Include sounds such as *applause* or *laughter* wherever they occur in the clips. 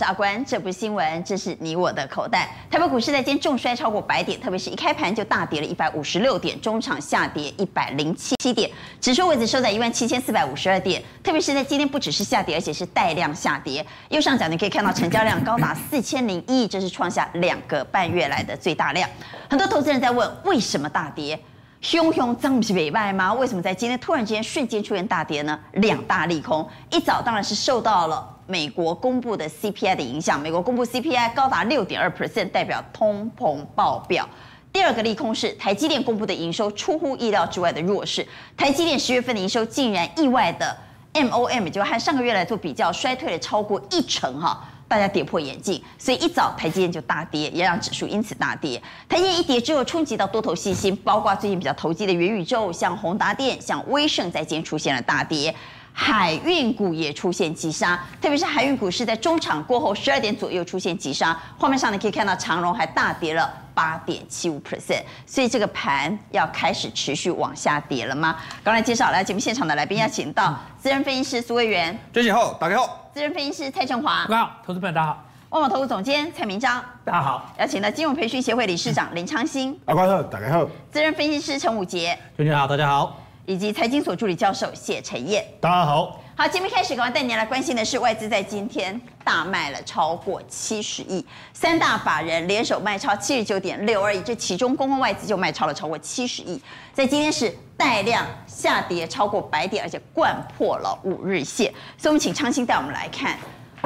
是阿关，这不是新闻，这是你我的口袋。台北股市在今天重摔超过百点，特别是一开盘就大跌了一百五十六点，中场下跌一百零七点，指数位置收在一万七千四百五十二点。特别是在今天不只是下跌，而且是带量下跌。右上角你可以看到成交量高达四千零一亿，这是创下两个半月来的最大量。很多投资人在问，为什么大跌？熊熊涨不是尾卖吗？为什么在今天突然之间瞬间出现大跌呢？两大利空，一早当然是受到了美国公布的 CPI 的影响，美国公布 CPI 高达六点二 percent，代表通膨爆表。第二个利空是台积电公布的营收出乎意料之外的弱势，台积电十月份的营收竟然意外的 MOM 就和上个月来做比较衰退了超过一成哈。大家跌破眼镜，所以一早台积电就大跌，也让指数因此大跌。台积电一跌之后，冲击到多头信心，包括最近比较投机的元宇宙，像宏达电、像威盛，在今天出现了大跌。海运股也出现急杀，特别是海运股是在中场过后十二点左右出现急杀。画面上你可以看到长荣还大跌了八点七五 percent，所以这个盘要开始持续往下跌了吗？刚才介绍来节目现场的来宾，要请到资深分析师苏卫元，娟姐好，打开后，资深分析师蔡振华，大家好，投资朋友大家好，万宝投资总监蔡明章，大家好，邀请到金融培训协会理事长林昌兴，阿关好，大家好，资深分析师陈武杰，大家好。以及财经所助理教授谢晨燕，大家好。好，节目开始，赶快带您来关心的是外资在今天大卖了超过七十亿，三大法人联手卖超七十九点六二亿，这其中公共外资就卖超了超过七十亿，在今天是带量下跌超过百点，而且掼破了五日线。所以，我们请昌兴带我们来看，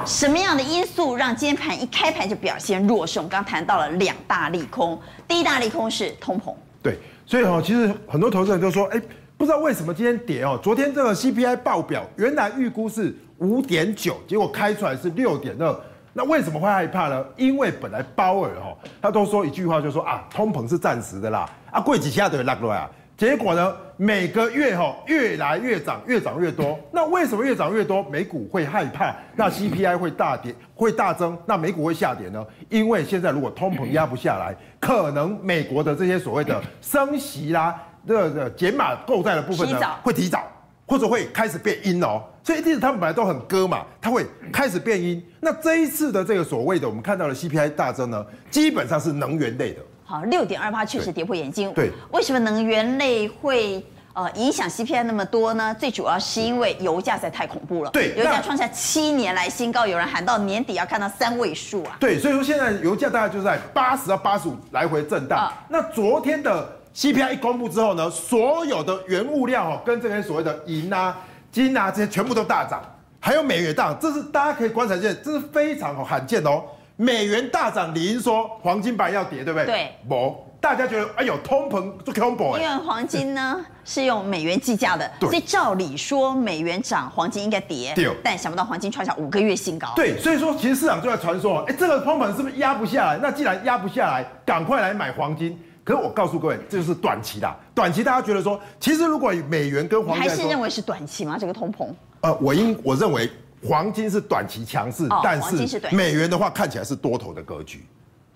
什么样的因素让今天盘一开盘就表现弱势？我们刚谈到了两大利空，第一大利空是通膨。对，所以哈，其实很多投资人都说，哎。不知道为什么今天跌哦？昨天这个 CPI 报表原来预估是五点九，结果开出来是六点二。那为什么会害怕呢？因为本来鲍尔哈他都说一句话，就说啊，通膨是暂时的啦，啊，贵几下都会落落啊。结果呢，每个月哈越来越涨，越涨越多。那为什么越涨越多？美股会害怕，那 CPI 会大跌，会大增，那美股会下跌呢？因为现在如果通膨压不下来，可能美国的这些所谓的升息啦。这个减码购债的部分呢，会提早，或者会开始变阴哦。所以一定是他们本来都很割嘛，它会开始变阴。那这一次的这个所谓的我们看到的 CPI 大增呢，基本上是能源类的。好，六点二八确实跌破眼镜。对，为什么能源类会呃影响 CPI 那么多呢？最主要是因为油价实在太恐怖了。对，油价创下七年来新高，有人喊到年底要看到三位数啊。对，所以说现在油价大概就在八十到八十五来回震荡。啊、那昨天的。CPI 一公布之后呢，所有的原物料哦，跟这些所谓的银啊、金啊这些全部都大涨，还有美元大涨，这是大家可以观察见，这是非常罕见哦。美元大涨，理应说黄金板要跌，对不对？对。不，大家觉得哎呦，通膨就恐怖。因为黄金呢是用美元计价的，所以照理说美元涨，黄金应该跌。对。但想不到黄金创下五个月新高。对，所以说其实市场就在传说，哎，这个通膨是不是压不下来？那既然压不下来，赶快来买黄金。可是我告诉各位，这就是短期的。短期大家觉得说，其实如果美元跟黄金，还是认为是短期吗？这个通膨？呃，我应我认为黄金是短期强势，哦、但是美元的话看起来是多头的格局。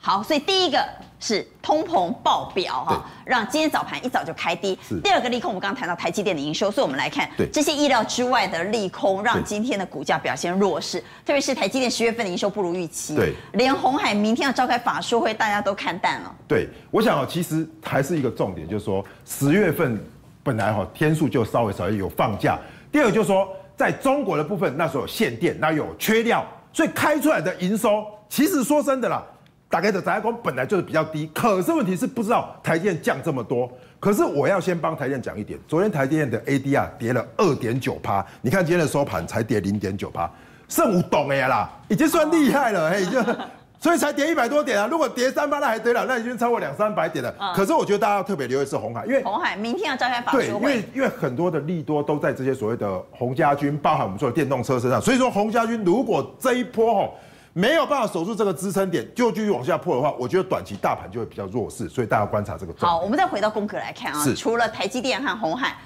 好，所以第一个是通膨爆表哈，让今天早盘一早就开低。是第二个利空，我们刚刚谈到台积电的营收，所以我们来看这些意料之外的利空，让今天的股价表现弱势。特别是台积电十月份的营收不如预期，对，连红海明天要召开法说会，大家都看淡了。对，我想其实还是一个重点，就是说十月份本来哈天数就稍微少，有放假。第二个就是说，在中国的部分，那时候有限电，那有缺料，所以开出来的营收，其实说真的啦。大概的涨价工本来就是比较低，可是问题是不知道台积电降这么多。可是我要先帮台积电讲一点，昨天台积电的 ADR 跌了二点九趴，你看今天的收盘才跌零点九趴，剩五懂哎啦，已经算厉害了，嘿，就所以才跌一百多点啊。如果跌三八那还得了，那已经超过两三百点了。可是我觉得大家要特别留意是红海，因为红海明天要召开法对，因为因为很多的利多都在这些所谓的红家军，包含我们说的电动车身上，所以说红家军如果这一波吼。没有办法守住这个支撑点，就继续往下破的话，我觉得短期大盘就会比较弱势，所以大家观察这个。好，我们再回到功课来看啊，是除了台积电和鸿海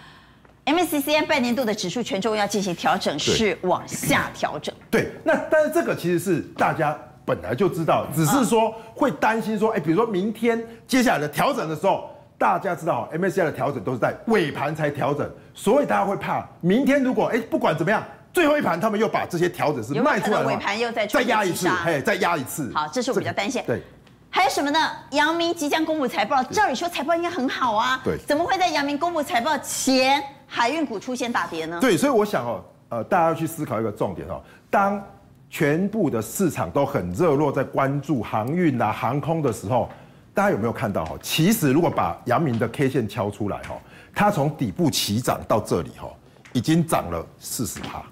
，MSCI 半年度的指数权重要进行调整，是往下调整。对，那但是这个其实是大家本来就知道，只是说会担心说，哎，比如说明天接下来的调整的时候，大家知道 MSCI 的调整都是在尾盘才调整，所以大家会怕明天如果哎不管怎么样。最后一盘他们又把这些调整是卖出来的，尾盘又再再压一次，嘿，再压一次。好，这是我比较担心。对，还有什么呢？阳明即将公布财报，照理说财报应该很好啊，对，怎么会在阳明公布财报前，海运股出现大跌呢？对，所以我想哦，呃，大家要去思考一个重点哦，当全部的市场都很热络在关注航运啊、航空的时候，大家有没有看到哈？其实如果把阳明的 K 线敲出来哈，它从底部起涨到这里哈，已经涨了四十趴。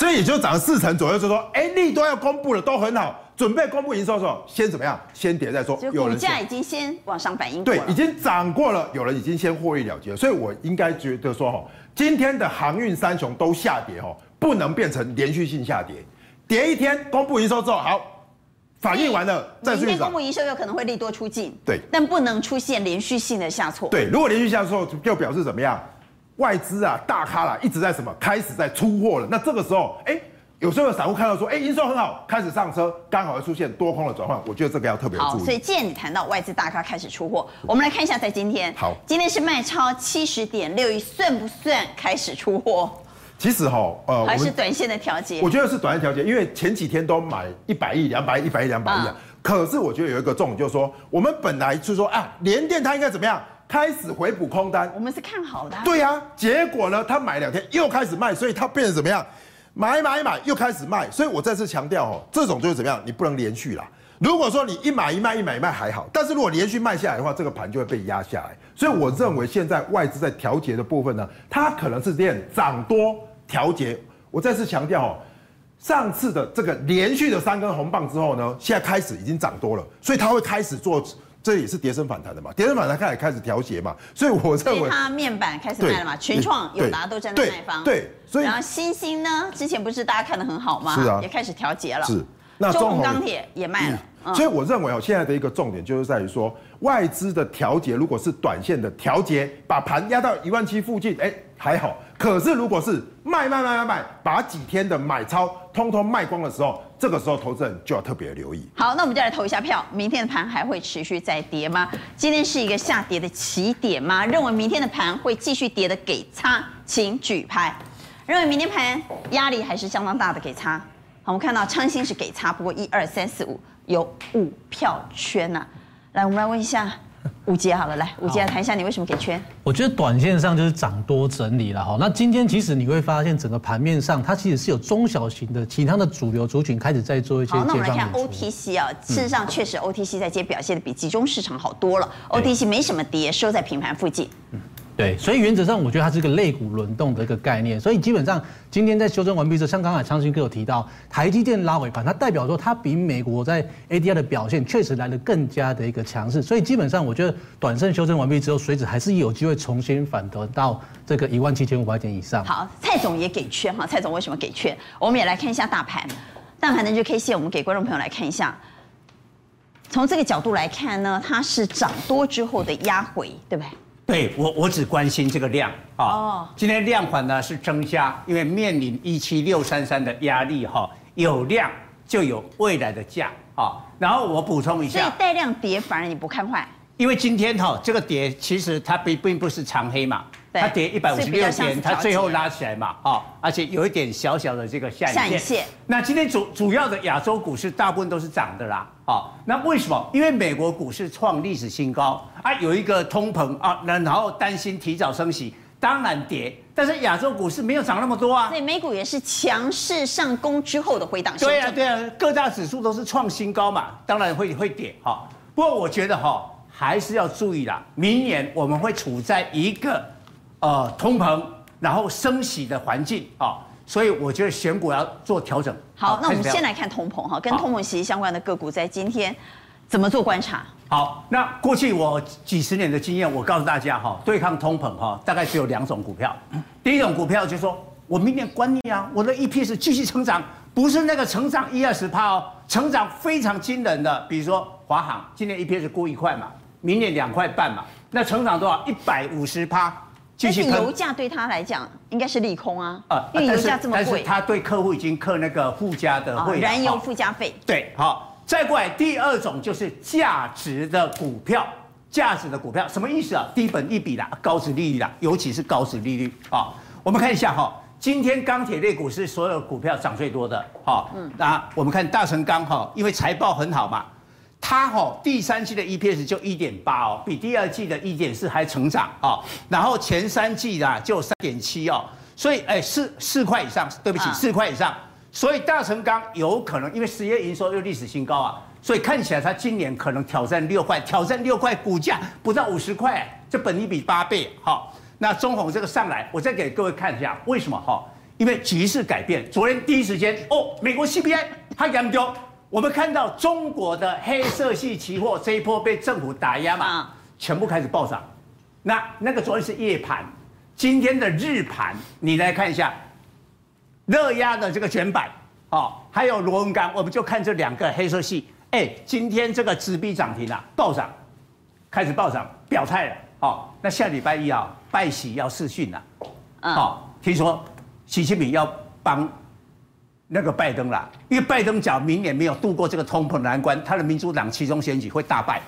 所以也就涨了四成左右，就说，哎，利多要公布了，都很好，准备公布营收的时候，先怎么样？先跌再说。有股价已经先往上反应过对，已经涨过了，有人已经先获利了结了，所以我应该觉得说，哈，今天的航运三雄都下跌，哈，不能变成连续性下跌，跌一天公布营收之后，好，反应完了再去天公布营收有可能会利多出尽，对，但不能出现连续性的下挫。对，如果连续下挫，就表示怎么样？外资啊，大咖啦，一直在什么？开始在出货了。那这个时候，哎，有时候有散户看到说，哎，营收很好，开始上车，刚好会出现多空的转换。我觉得这个要特别注意。好，所以既然你谈到外资大咖开始出货，我们来看一下，在今天，好，今天是卖超七十点六亿，算不算开始出货？其实哈，呃，还是短线的调节。我觉得是短线调节，因为前几天都买一百亿、两百亿、一百亿、两百亿啊。可是我觉得有一个重点，就是说，我们本来就是说啊，联电它应该怎么样？开始回补空单，我们是看好的、啊。对呀、啊，结果呢，他买两天又开始卖，所以他变成怎么样？买买买又开始卖，所以我再次强调哦，这种就是怎么样？你不能连续啦。如果说你一买一卖一买一卖还好，但是如果连续卖下来的话，这个盘就会被压下来。所以我认为现在外资在调节的部分呢，它可能是练涨多调节。我再次强调哦，上次的这个连续的三根红棒之后呢，现在开始已经涨多了，所以它会开始做。这也是跌升反弹的嘛，跌升反弹开始开始调节嘛，所以我认为它面板开始卖了嘛，群创、友达都站在卖方，对，所以然后新兴呢，之前不是大家看的很好吗？是啊，也开始调节了，是。那中鸿钢铁也卖了，嗯，所以我认为哦，现在的一个重点就是在于说，外资的调节如果是短线的调节，把盘压到一万七附近，哎，还好。可是如果是卖卖卖卖卖，把几天的买超通通卖光的时候，这个时候投资人就要特别留意。好，那我们就来投一下票，明天的盘还会持续再跌吗？今天是一个下跌的起点吗？认为明天的盘会继续跌的给叉，请举牌。认为明天盘压力还是相当大的给叉。好，我们看到昌兴是给叉，不过一二三四五有五票圈呐、啊。来，我们来问一下。吴杰好了，来，五杰来谈一下你为什么给圈？我觉得短线上就是涨多整理了哈。那今天其实你会发现整个盘面上，它其实是有中小型的其他的主流族群开始在做一些。好，那我们来看 OTC 啊，事实上确实 OTC 在今天表现的比集中市场好多了，OTC 没什么跌，收在平盘附近。嗯。对，所以原则上我觉得它是一个类股轮动的一个概念，所以基本上今天在修正完毕之后，像刚才昌兴哥有提到，台积电拉尾盘，它代表说它比美国在 ADR 的表现确实来得更加的一个强势，所以基本上我觉得短线修正完毕之后，水指还是有机会重新反弹到这个一万七千五百点以上。好，蔡总也给圈哈，蔡总为什么给圈？我们也来看一下大盘，大盘的日 K 线，我们给观众朋友来看一下，从这个角度来看呢，它是涨多之后的压回，对不对？对我，我只关心这个量啊。哦，今天量款呢是增加，因为面临一七六三三的压力哈，有量就有未来的价啊。然后我补充一下，所以带量跌反而你不看坏？因为今天哈这个跌其实它并并不是长黑嘛。它跌一百五十六点，它最后拉起来嘛，哦，而且有一点小小的这个下影线。那今天主主要的亚洲股市大部分都是涨的啦，哦，那为什么？因为美国股市创历史新高啊，有一个通膨啊，然后担心提早升息，当然跌。但是亚洲股市没有涨那么多啊。所以美股也是强势上攻之后的回档。对啊，对啊，各大指数都是创新高嘛，当然会会跌哈。不过我觉得哈，还是要注意啦，明年我们会处在一个。呃，通膨，然后升息的环境啊，所以我觉得选股要做调整。好，那我们先来看通膨哈，跟通膨息息相关的个股在今天怎么做观察？好，那过去我几十年的经验，我告诉大家哈，对抗通膨哈，大概只有两种股票。第一种股票就是说我明年管你啊，我的 EPS 继续成长，不是那个成长一二十趴哦，成长非常惊人的，比如说华航，今年 EPS 估一块嘛，明年两块半嘛，那成长多少？一百五十趴。但是油价对他来讲应该是利空啊，因为油价这么贵。但是他对客户已经课那个附加的费，燃油附加费。对，好，再过来第二种就是价值的股票，价值的股票什么意思啊？低本益比啦，高值利率啦，尤其是高值利率啊。我们看一下哈，今天钢铁类股是所有股票涨最多的，好，嗯，那我们看大成钢哈，因为财报很好嘛，它哈第三季的 EPS 就一点八哦，比第二季的一点四还成长啊，然后前三季啊就三点七哦，所以哎四四块以上，对不起四块以上，所以大成钢有可能因为十月营收又历史新高啊，所以看起来它今年可能挑战六块，挑战六块股价不到五十块，这本一比八倍，好。那中鸿这个上来，我再给各位看一下为什么哈？因为局势改变，昨天第一时间哦，美国 CPI 它严重，我们看到中国的黑色系期货这一波被政府打压嘛，全部开始暴涨。那那个昨天是夜盘，今天的日盘，你来看一下，热压的这个卷板哦，还有螺纹钢，我们就看这两个黑色系，哎，今天这个直逼涨停了，暴涨，开始暴涨，表态了。好，那下礼拜一啊。拜喜要试训了，好，听说习近平要帮那个拜登啦，因为拜登讲明年没有度过这个通膨难关，他的民主党其中选举会大败，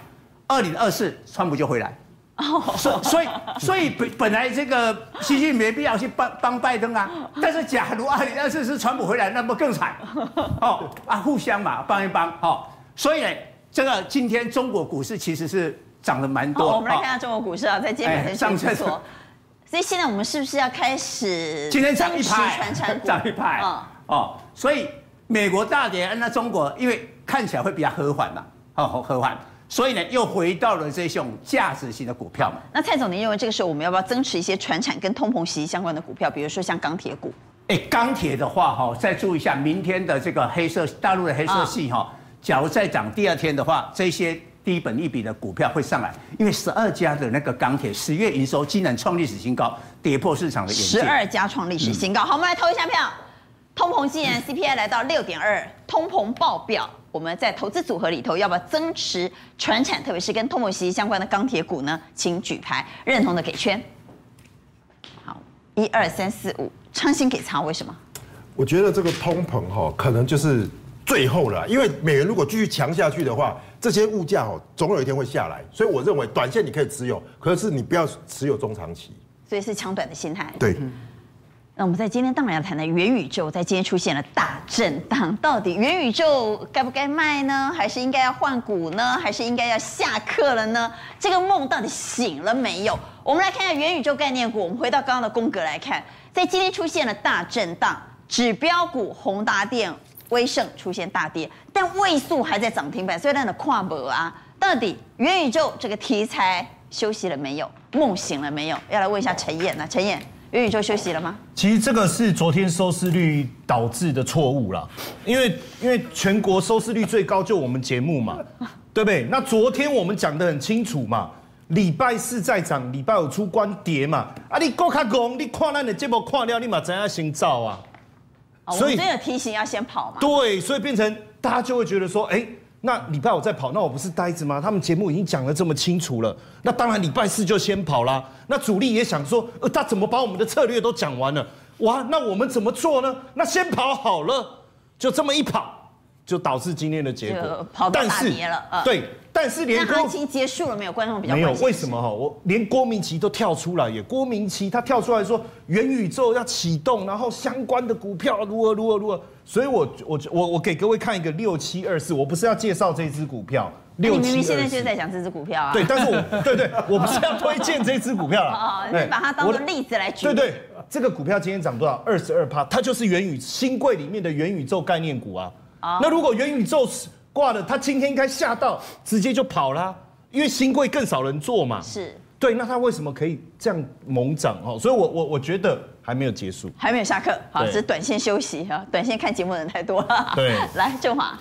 二零二四川普就回来，哦所所以所以本本来这个习近平没必要去帮帮拜登啊，*laughs* 但是假如二零二四是川普回来，那么更惨，哦啊互相嘛帮一帮，好，所以呢，这个今天中国股市其实是。涨得蛮多。我们来看下中国股市啊，在今天上涨所。所以现在我们是不是要开始？今天涨一排，涨一排。哦，所以美国大跌，那中国因为看起来会比较和缓嘛，哦，和缓，所以呢又回到了这种价值型的股票嘛。那蔡总，您认为这个时候我们要不要增持一些传产跟通膨息息相关的股票，比如说像钢铁股？哎，钢铁的话哈，再注意一下明天的这个黑色大陆的黑色系哈，假如再涨第二天的话，这些。低本益比的股票会上来，因为十二家的那个钢铁十月营收竟然创历史新高，跌破市场的。十二家创历史新高，好，我们来投一下票。通膨竟然 CPI 来到六点二，通膨爆表，我们在投资组合里头要不要增持传产，特别是跟通膨息息相关的钢铁股呢？请举牌，认同的给圈。好，一二三四五，昌兴给仓，为什么？我觉得这个通膨哈，可能就是最后了，因为美元如果继续强下去的话。这些物价哦，总有一天会下来，所以我认为短线你可以持有，可是你不要持有中长期。所以是抢短的心态。对。那我们在今天当然要谈的元宇宙，在今天出现了大震荡，到底元宇宙该不该卖呢？还是应该要换股呢？还是应该要下课了呢？这个梦到底醒了没有？我们来看一下元宇宙概念股。我们回到刚刚的宫格来看，在今天出现了大震荡，指标股宏达电。威盛出现大跌，但位数还在涨停板，所以那的跨博啊，到底元宇宙这个题材休息了没有？梦醒了没有？要来问一下陈彦啊，陈彦，元宇宙休息了吗？其实这个是昨天收视率导致的错误啦，因为因为全国收视率最高就我们节目嘛，*laughs* 对不对？那昨天我们讲得很清楚嘛，礼拜四在涨，礼拜五出关跌嘛，啊你够卡讲，你看咱的节目看了，你嘛知影先走啊。所以真的提醒要先跑嘛？对，所以变成大家就会觉得说，哎，那礼拜五再跑，那我不是呆子吗？他们节目已经讲得这么清楚了，那当然礼拜四就先跑啦。那主力也想说，呃，他怎么把我们的策略都讲完了？哇，那我们怎么做呢？那先跑好了，就这么一跑，就导致今天的结果，跑到大跌了。呃、对。但是连行情结束了没有？观众比较没有，为什么哈？我连郭明奇都跳出来耶！郭明奇他跳出来说元宇宙要启动，然后相关的股票如何如何如何。所以我我我我给各位看一个六七二四，我不是要介绍这只股票。你明明现在就在讲这只股票啊。对，但是我 *laughs* 对对，我不是要推荐这只股票了。*laughs* 哦，你把它当做例子来举。对对，这个股票今天涨多少？二十二趴，它就是元宇新贵里面的元宇宙概念股啊。那如果元宇宙是。挂了，他今天应该吓到，直接就跑了，因为新贵更少人做嘛。是，对，那他为什么可以这样猛涨？哦，所以我我我觉得还没有结束，还没有下课，好，只是短线休息哈，短线看节目的人太多了。对，*laughs* 来正华，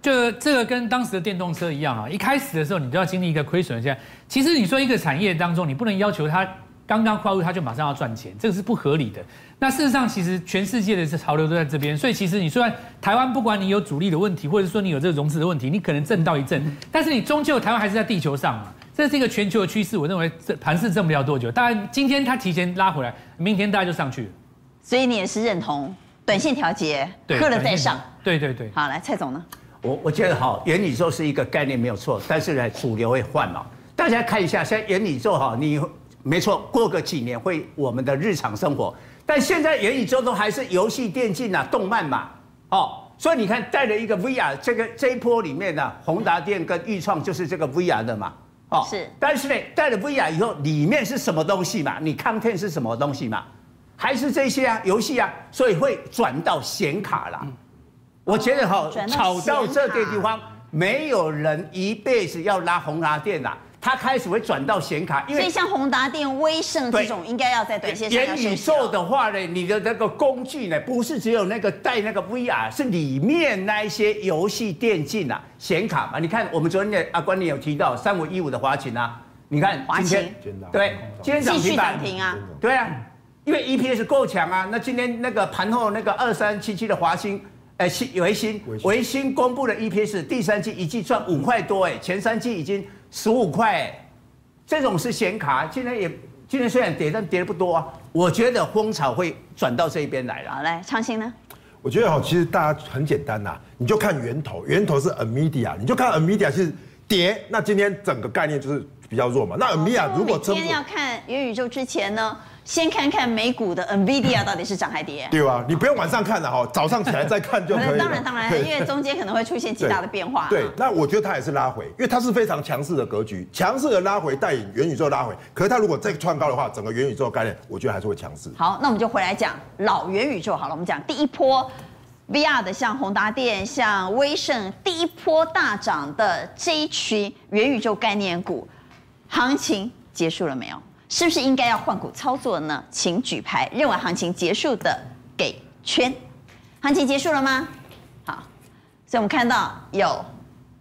就这个跟当时的电动车一样啊，一开始的时候你都要经历一个亏损的阶段。其实你说一个产业当中，你不能要求它。刚刚跨入，它就马上要赚钱，这个是不合理的。那事实上，其实全世界的潮流都在这边，所以其实你虽然台湾不管你有主力的问题，或者说你有这个融资的问题，你可能震到一阵，但是你终究台湾还是在地球上嘛，这是一个全球的趋势。我认为这盘势挣不了多久，当然今天它提前拉回来，明天大家就上去了。所以你也是认同短线调节，喝了再上。对对对。好，来蔡总呢？我我觉得好，元宇宙是一个概念没有错，但是呢，主流会换嘛。大家看一下，现在元宇宙哈，你。没错，过个几年会我们的日常生活，但现在元宇宙都还是游戏、电竞啊、动漫嘛，哦，所以你看带了一个 VR，这个这一波里面呢，宏达电跟钰创就是这个 VR 的嘛，哦，是。但是呢，带了 VR 以后，里面是什么东西嘛？你 content 是什么东西嘛？还是这些啊，游戏啊，所以会转到显卡啦。嗯、我觉得哈，炒到这个地方，没有人一辈子要拉宏达电啦。它开始会转到显卡，因为所以像宏达电、威盛这种，应该要在短线上。元宇宙的话呢，你的那个工具呢，不是只有那个带那个 VR，是里面那一些游戏电竞啊，显卡嘛。你看我们昨天的阿关你有提到三五一五的华擎啊，你看华擎对，今天涨停板停啊，对啊，因为 EPS 够强啊。那今天那个盘后那个二三七七的华星，哎，新微星微星公布的 EPS，第三季一季赚五块多哎，前三季已经。十五块，这种是显卡，今天也今天虽然跌，但跌的不多啊。我觉得风潮会转到这一边来了。好，来长兴呢？我觉得哈，其实大家很简单呐，你就看源头，源头是 NVIDIA，你就看 NVIDIA 是跌，那今天整个概念就是比较弱嘛。那 NVIDIA 如果今天要看元宇宙之前呢？先看看美股的 NVIDIA 到底是涨还跌？对啊，你不用晚上看了哈，早上起来再看就 *laughs* 可以了。当然当然，因为中间可能会出现极大的变化。对，那我觉得它也是拉回，因为它是非常强势的格局，强势的拉回带引元宇宙拉回。可是它如果再创高的话，整个元宇宙概念，我觉得还是会强势。好，那我们就回来讲老元宇宙好了。我们讲第一波 VR 的，像宏达电、像威盛，第一波大涨的这一群元宇宙概念股，行情结束了没有？是不是应该要换股操作呢？请举牌，认为行情结束的给圈。行情结束了吗？好，所以我们看到有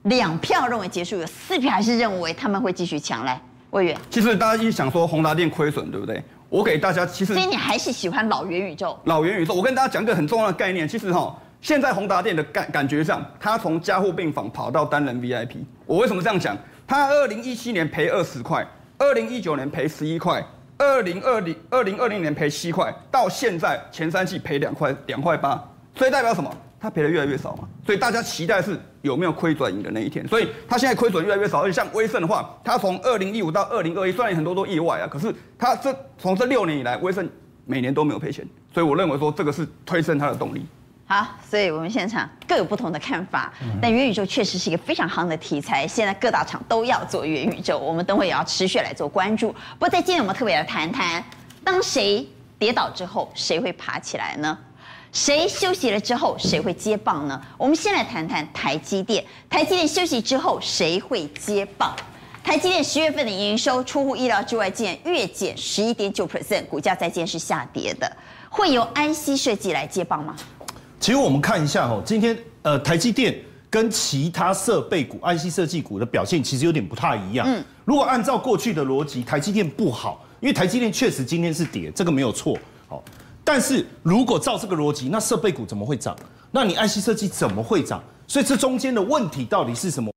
两票认为结束，有四票还是认为他们会继续强。来，魏源。其实大家一想说宏达电亏损，对不对？我给大家其实。所以你还是喜欢老元宇宙？老元宇宙，我跟大家讲一个很重要的概念。其实哈，现在宏达电的感感觉上，它从加护病房跑到单人 VIP。我为什么这样讲？它二零一七年赔二十块。二零一九年赔十一块，二零二零二零二零年赔七块，到现在前三季赔两块两块八，所以代表什么？它赔的越来越少嘛。所以大家期待是有没有亏转盈的那一天。所以它现在亏损越来越少，而且像威盛的话，它从二零一五到二零二一，虽然很多都意外啊，可是它这从这六年以来，威盛每年都没有赔钱，所以我认为说这个是推升它的动力。好，所以我们现场各有不同的看法，但元宇宙确实是一个非常夯的题材，现在各大厂都要做元宇宙，我们等会也要持续来做关注。不过在今天我们特别来谈谈，当谁跌倒之后，谁会爬起来呢？谁休息了之后，谁会接棒呢？我们先来谈谈台积电，台积电休息之后，谁会接棒？台积电十月份的营收出乎意料之外，竟然月减十一点九 percent，股价在今天是下跌的，会由 IC 设计来接棒吗？其实我们看一下哦，今天呃台积电跟其他设备股、IC 设计股的表现其实有点不太一样。嗯，如果按照过去的逻辑，台积电不好，因为台积电确实今天是跌，这个没有错。好，但是如果照这个逻辑，那设备股怎么会涨？那你 IC 设计怎么会涨？所以这中间的问题到底是什么？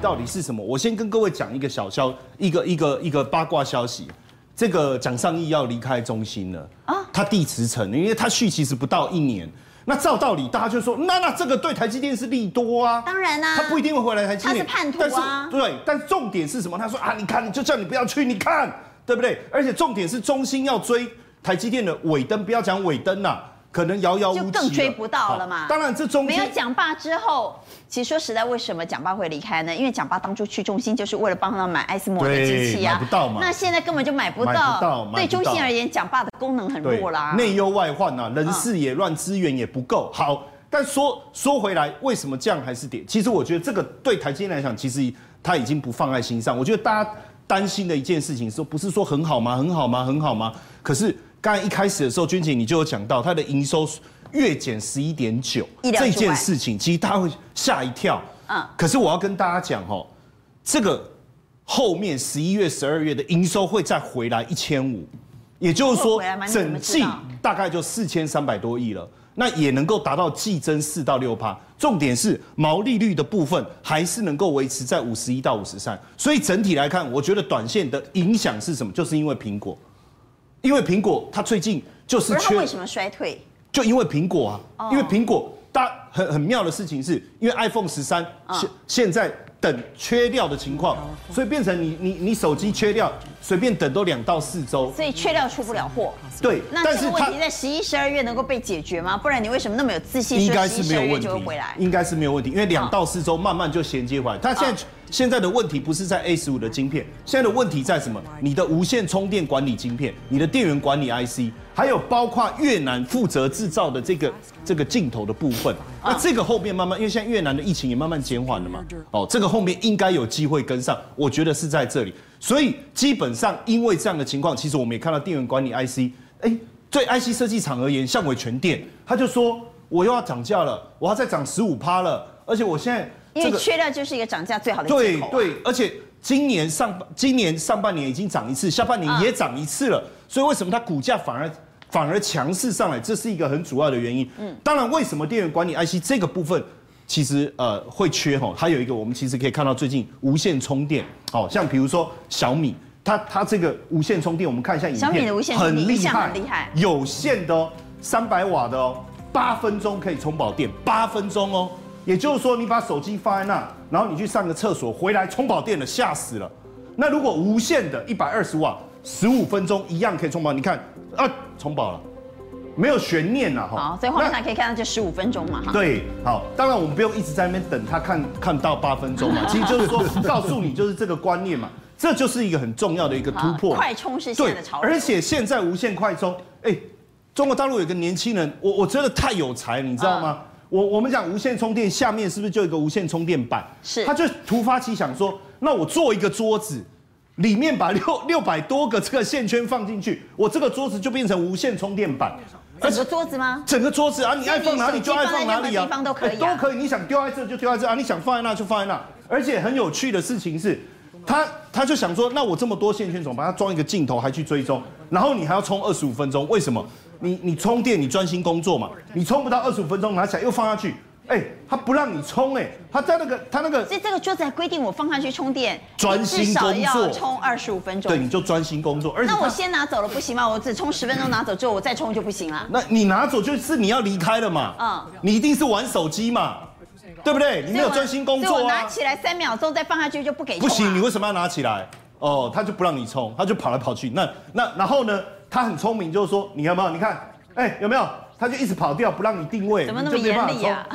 到底是什么？我先跟各位讲一个小消，一个一个一个八卦消息。这个蒋尚义要离开中心了啊，他递辞呈，因为他续期不到一年。那照道理，大家就说，那那这个对台积电是利多啊？当然啊，他不一定会回来台积电。他是叛徒啊。对，但重点是什么？他说啊，你看，就叫你不要去，你看，对不对？而且重点是中心要追台积电的尾灯，不要讲尾灯呐。可能遥遥无期，就更追不到了嘛。当然，这中间没有蒋爸之后，其实说实在，为什么蒋爸会离开呢？因为蒋爸当初去中心就是为了帮他买艾斯摩尔的机器啊，买不到嘛。那现在根本就买不到。买不到，对中芯而言，蒋爸的功能很弱啦。内忧外患啊，人事也乱，资源也不够。好，但说说回来，为什么降还是跌？其实我觉得这个对台积电来讲，其实他已经不放在心上。我觉得大家担心的一件事情，说不是说很好吗？很好吗？很好吗？可是刚才一开始的时候，君姐你就有讲到它的营收。月减十一点九，这件事情其实大家会吓一跳。嗯，可是我要跟大家讲哦，这个后面十一月、十二月的营收会再回来一千五，也就是说整季大概就四千三百多亿了。那也能够达到季增四到六趴。重点是毛利率的部分还是能够维持在五十一到五十三。所以整体来看，我觉得短线的影响是什么？就是因为苹果，因为苹果它最近就是缺。为什么衰退？就因为苹果啊，因为苹果大很很妙的事情是，因为 iPhone 十三现现在。等缺料的情况，所以变成你你你手机缺料，随便等都两到四周，所以缺料出不了货。对，那这个问题在十一、十二月能够被解决吗？不然你为什么那么有自信？应该是没有问题，应该是没有问题，因为两到四周慢慢就衔接回来。它现在现在的问题不是在 A 十五的晶片，现在的问题在什么？你的无线充电管理晶片，你的电源管理 IC。还有包括越南负责制造的这个这个镜头的部分，那这个后面慢慢，因为现在越南的疫情也慢慢减缓了嘛，哦，这个后面应该有机会跟上，我觉得是在这里。所以基本上因为这样的情况，其实我们也看到电源管理 IC，哎，对 IC 设计厂而言，像伟全电，他就说我又要涨价了，我要再涨十五趴了，而且我现在因为缺料就是一个涨价最好的借口。对对，而且今年上今年上半年已经涨一次，下半年也涨一次了，所以为什么它股价反而？反而强势上来，这是一个很主要的原因。嗯，当然，为什么电源管理 IC 这个部分其实呃会缺哈？它有一个，我们其实可以看到最近无线充电，哦像比如说小米，它它这个无线充电，我们看一下影片，小米的无线充电很厉害，很厉害，有线的哦，三百瓦的哦，八分钟可以充饱电，八分钟哦，也就是说你把手机放在那，然后你去上个厕所回来充饱电了，吓死了。那如果无线的，一百二十瓦，十五分钟一样可以充饱，你看。啊，充饱了，没有悬念了哈。好，所以画面上可以看到就十五分钟嘛哈。对，好，当然我们不用一直在那边等他看看到八分钟嘛。*laughs* 其实就是说告诉你就是这个观念嘛，这就是一个很重要的一个突破。快充是现在的潮流。而且现在无线快充，哎，中国大陆有个年轻人，我我真的太有才了，你知道吗？我我们讲无线充电，下面是不是就有一个无线充电板？是。他就突发奇想说，那我做一个桌子。里面把 *laughs* 六六百多个这个线圈放进去，我这个桌子就变成无线充电板。整个桌子吗？整个桌子啊，你爱放哪里就爱放哪里啊，地方都可以啊，都可以。你想丢在这就丢在这啊，你想放在那就放在那。而且很有趣的事情是，他他就想说，那我这么多线圈，怎么把它装一个镜头还去追踪？然后你还要充二十五分钟，为什么？你你充电你专心工作嘛，你充不到二十五分钟，拿起来又放下去。哎，他不让你充哎，他在那个他那个，所以这个桌子还规定我放上去充电，专心工作，要充二十五分钟。对，你就专心工作。那我先拿走了不行吗？我只充十分钟拿走之后，我再充就不行了。那你拿走就是你要离开了嘛？嗯，你一定是玩手机嘛，对不对？你没有专心工作啊。我拿起来三秒钟再放下去就不给充。不行，你为什么要拿起来？哦，他就不让你充，他就跑来跑去。那那然后呢？他很聪明，就是说你有没有？你看，哎，有没有？他就一直跑掉，不让你定位，怎么那么严厉啊？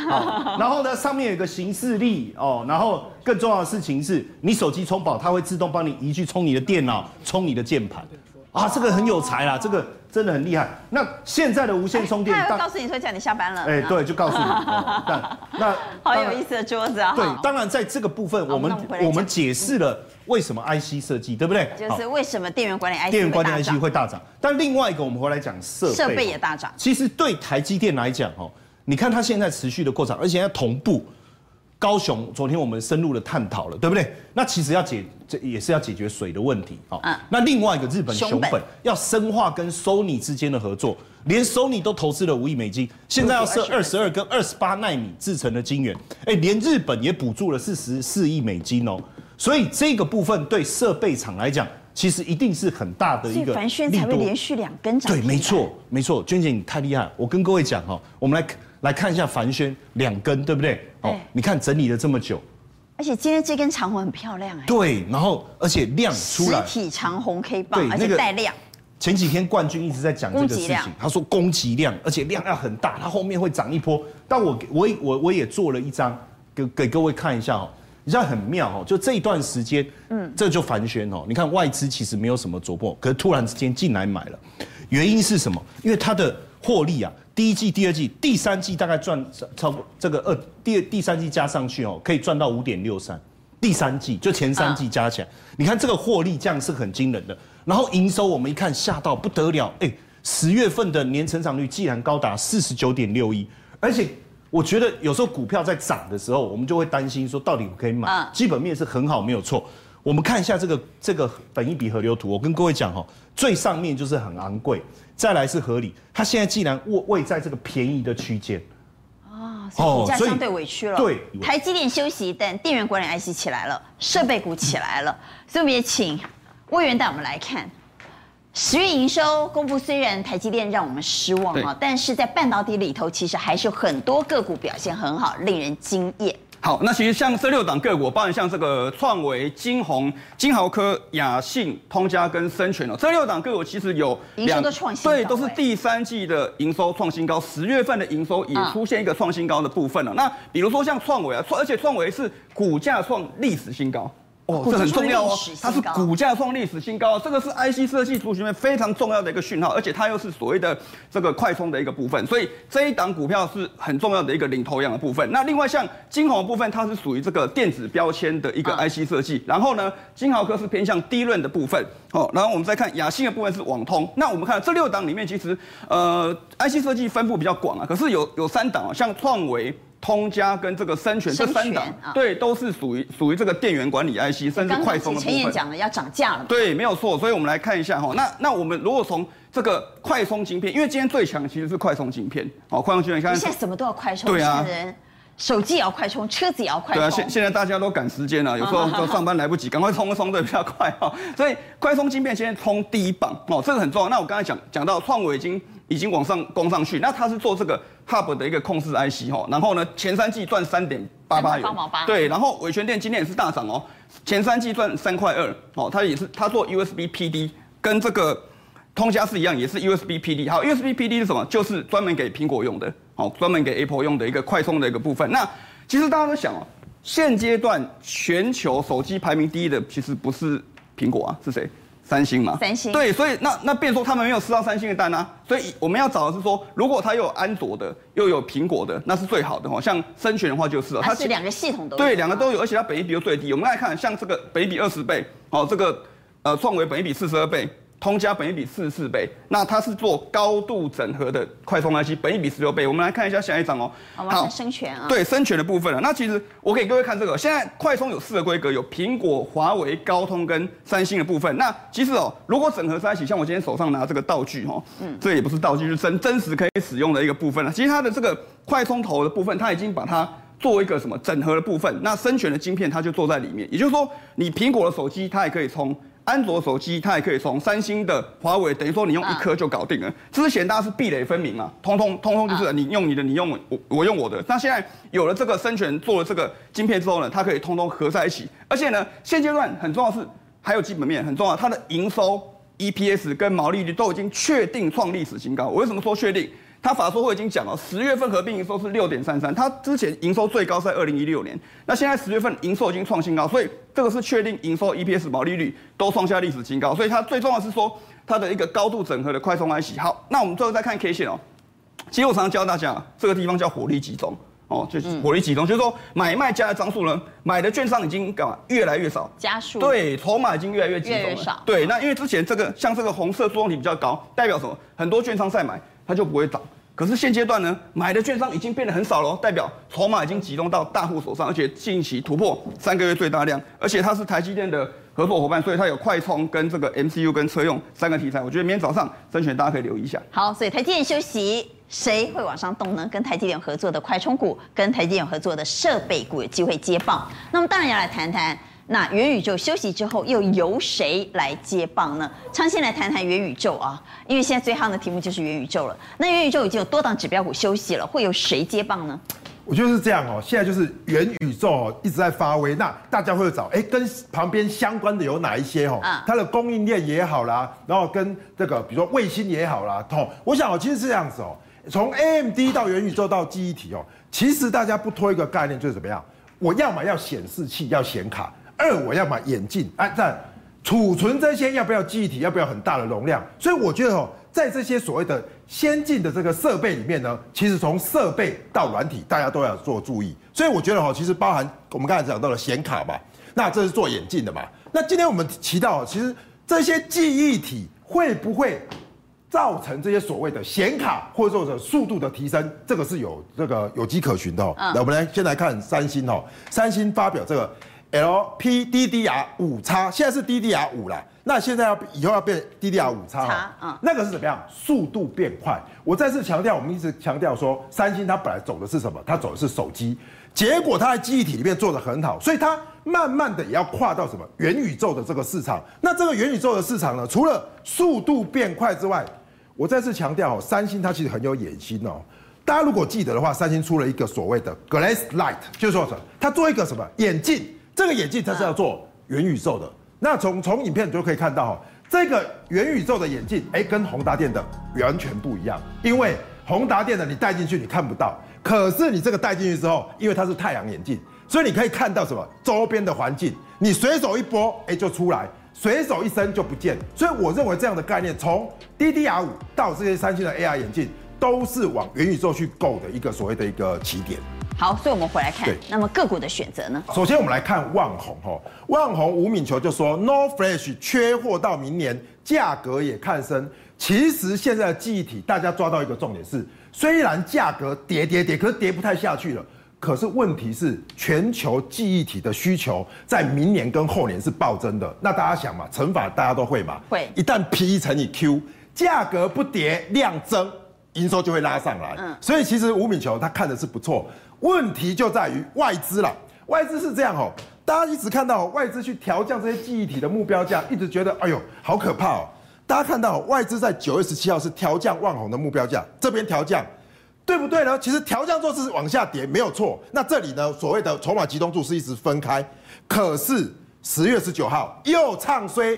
然后呢，上面有一个行事力哦，然后更重要的事情是，你手机充饱，它会自动帮你移去充你的电脑，充你的键盘。啊，这个很有才啦，这个真的很厉害。那现在的无线充电，他会告诉你说叫你下班了。哎，对，就告诉你。*laughs* 那那好有意思的桌子啊。对，当然在这个部分，我们我们解释了。为什么 IC 设计，对不对？就是为什么电源管理 IC 电源管理 IC 会大涨？但另外一个，我们回来讲设备，设备也大涨。其实对台积电来讲，哦，你看它现在持续的扩张，而且要同步。高雄，昨天我们深入的探讨了，对不对？那其实要解，这也是要解决水的问题，哦。嗯。那另外一个日本熊本要深化跟 Sony 之间的合作，连 Sony 都投资了五亿美金，现在要设二十二跟二十八纳米制成的晶圆，哎，连日本也补助了四十四亿美金哦。所以这个部分对设备厂来讲，其实一定是很大的一个。凡轩才会连续两根涨。对，没错，没错，娟姐你太厉害。我跟各位讲哈，我们来来看一下凡轩两根，对不对？哦，你看整理了这么久，而且今天这根长红很漂亮哎。对，然后而且量出来。实体长红 K 棒，而且带量。前几天冠军一直在讲这个事情，他说供给量，而且量要很大，它后面会涨一波。但我我我我也做了一张，给给各位看一下哦。你知道很妙哦，就这一段时间，嗯，这就凡轩哦。你看外资其实没有什么琢磨，可是突然之间进来买了，原因是什么？因为它的获利啊，第一季、第二季、第三季大概赚超过这个二，第二、第三季加上去哦，可以赚到五点六三。第三季就前三季加起来，你看这个获利这样是很惊人的。然后营收我们一看吓到不得了，哎，十月份的年成长率竟然高达四十九点六一，而且。我觉得有时候股票在涨的时候，我们就会担心说，到底可以买？基本面是很好，没有错。我们看一下这个这个本益比河流图，我跟各位讲哈，最上面就是很昂贵，再来是合理。它现在既然位位在这个便宜的区间，哦，股价相对委屈了。对，台积电休息，但电源管理 IC 起来了，设备股起来了，所以我们也请魏源带我们来看。十月营收公布，虽然台积电让我们失望啊，但是在半导体里头，其实还是有很多个股表现很好，令人惊艳。好，那其实像这六档个股，包含像这个创维、金宏、金豪科、雅信、通家跟深全哦，这六档个股其实有营收都创新高，对，都是第三季的营收创新高，十月份的营收也出现一个创新高的部分了。那比如说像创维啊，创而且创维是股价创历史新高。哦，这很重要哦，它是股价创历史新高，这个是 IC 设计族群里面非常重要的一个讯号，而且它又是所谓的这个快充的一个部分，所以这一档股票是很重要的一个领头羊的部分。那另外像晶宏的部分，它是属于这个电子标签的一个 IC 设计，然后呢，金豪科是偏向低润的部分，哦，然后我们再看雅信的部分是网通。那我们看这六档里面，其实呃 IC 设计分布比较广啊，可是有有三档啊，像创惟。通家跟这个森銓这三档，对，都是属于属于这个电源管理 IC，甚至快充的部分。前言讲了要涨价了。对，没有错。所以我们来看一下哈，那那我们如果从这个快充晶片，因为今天最强其实是快充晶片，哦，快充晶片，你看现在什么都要快充，对啊，手机也要快充，车子也要快充。对啊，现现在大家都赶时间了，有时候就上班来不及，赶快充一充的比较快哈。所以快充晶片现在冲第一棒哦，这个很重要。那我刚才讲讲到创惟已经。已经往上攻上去，那它是做这个 Hub 的一个控制 IC 哈，然后呢，前三季赚三点八八元，对，然后伟诠电今天也是大涨哦，前三季赚三块二，哦，它也是它做 USB PD，跟这个通家是一样，也是 USB PD，好，USB PD 是什么？就是专门给苹果用的，哦，专门给 Apple 用的一个快充的一个部分。那其实大家都想哦，现阶段全球手机排名第一的其实不是苹果啊，是谁？三星嘛，三星对，所以那那变说他们没有吃到三星的单啊，所以我们要找的是说，如果它又有安卓的，又有苹果的，那是最好的哦。像深全的话就是，它是两个系统都，对，两个都有，而且它本益比又最低。我们来看，像这个本益比二十倍，哦，这个呃创维本益比四十二倍。通家本益比四十四倍，那它是做高度整合的快充 IC，本益比十六倍。我们来看一下下一张哦。好，生全啊。对，生全的部分了。那其实我给各位看这个，现在快充有四个规格，有苹果、华为、高通跟三星的部分。那其实哦，如果整合在一起，像我今天手上拿这个道具哦，嗯，这也不是道具，是真真实可以使用的一个部分了。其实它的这个快充头的部分，它已经把它做一个什么整合的部分。那森銓的晶片它就做在里面，也就是说，你苹果的手机它也可以充。安卓手机它也可以从三星的、华为，等于说你用一颗就搞定了。之前大家是壁垒分明嘛，通通通通就是你用你的，你用我我用我的。那现在有了这个森銓做了这个晶片之后呢，它可以通通合在一起。而且呢，现阶段很重要的是还有基本面很重要，它的营收、EPS 跟毛利率都已经确定创历史新高。我为什么说确定？他法说会已经讲了，十月份合并营收是六点三三，他之前营收最高在二零一六年，那现在十月份营收已经创新高，所以这个是确定营收、EPS、毛利率都创下历史新高，所以它最重要的是说它的一个高度整合的快充 IC。好，那我们最后再看 K 线哦，其实我常常教大家，这个地方叫火力集中哦，就是火力集中，就是说买卖家的张数呢，买的券商已经干嘛越来越少，加速，对，筹码已经越来越集中了，越越少，对，那因为之前这个像这个红色作用体比较高，代表什么？很多券商在买。它就不会涨，可是现阶段呢，买的券商已经变得很少了，代表筹码已经集中到大户手上，而且近期突破三个月最大量，而且它是台积电的合作伙伴，所以它有快充跟这个 MCU 跟车用三个题材，我觉得明天早上甄选大家可以留意一下。好，所以台积电休息，谁会往上动呢？跟台积电合作的快充股，跟台积电合作的设备股有机会接棒。那么当然要来谈谈。那元宇宙休息之后，又由谁来接棒呢？昌先来谈谈元宇宙啊，因为现在最夯的题目就是元宇宙了。那元宇宙已经有多档指标股休息了，会由谁接棒呢？我觉得是这样哦，现在就是元宇宙哦一直在发威，那大家会找哎，跟旁边相关的有哪一些哦？它的供应链也好啦，然后跟这个比如说卫星也好啦，哦，我想哦，其实是这样子哦，从 AMD 到元宇宙到记忆体哦，其实大家不拖一个概念就是怎么样？我要么要显示器，要显卡。二，我要买眼镜，哎，在储存这些要不要记忆体，要不要很大的容量？所以我觉得哦，在这些所谓的先进的这个设备里面呢，其实从设备到软体，大家都要做注意。所以我觉得哦，其实包含我们刚才讲到的显卡嘛，那这是做眼镜的嘛。那今天我们提到，其实这些记忆体会不会造成这些所谓的显卡或者说速度的提升？这个是有这个有迹可循的哦。那我们来先来看三星哦，三星发表这个。LPDDR 五叉，现在是 DDR 五了。那现在要以后要变 DDR 五叉，嗯，那个是怎么样？速度变快。我再次强调，我们一直强调说，三星它本来走的是什么？它走的是手机，结果它在记忆体里面做得很好，所以它慢慢的也要跨到什么元宇宙的这个市场。那这个元宇宙的市场呢，除了速度变快之外，我再次强调哦，三星它其实很有野心哦。大家如果记得的话，三星出了一个所谓的 Glass Light，就是说什么？它做一个什么眼镜？这个眼镜它是要做元宇宙的。那从从影片就可以看到哈，这个元宇宙的眼镜，哎，跟宏达电的完全不一样。因为宏达电的你戴进去你看不到，可是你这个戴进去之后，因为它是太阳眼镜，所以你可以看到什么周边的环境，你随手一拨，哎，就出来；随手一伸就不见。所以我认为这样的概念，从 DDR 五到这些三星的 AR 眼镜，都是往元宇宙去 go 的一个所谓的一个起点。好，所以我们回来看，那么个股的选择呢？首先我们来看万红哈，万红吴敏球就说，NOR Flash 缺货到明年，价格也看升。其实现在的记忆体，大家抓到一个重点是，虽然价格跌跌跌，可是跌不太下去了。可是问题是，全球记忆体的需求在明年跟后年是暴增的。那大家想嘛，乘法大家都会嘛？会。一旦 P 乘以 Q，价格不跌，量增，营收就会拉上来。嗯。所以其实吴敏球他看的是不错。问题就在于外资了，外资是这样哦，大家一直看到外资去调降这些记忆体的目标价，一直觉得哎呦好可怕哦。大家看到外资在九月十七号是调降旺宏的目标价，这边调降，对不对呢？其实调降做是往下跌没有错。那这里呢，所谓的筹码集中度是一直分开，可是十月十九号又唱衰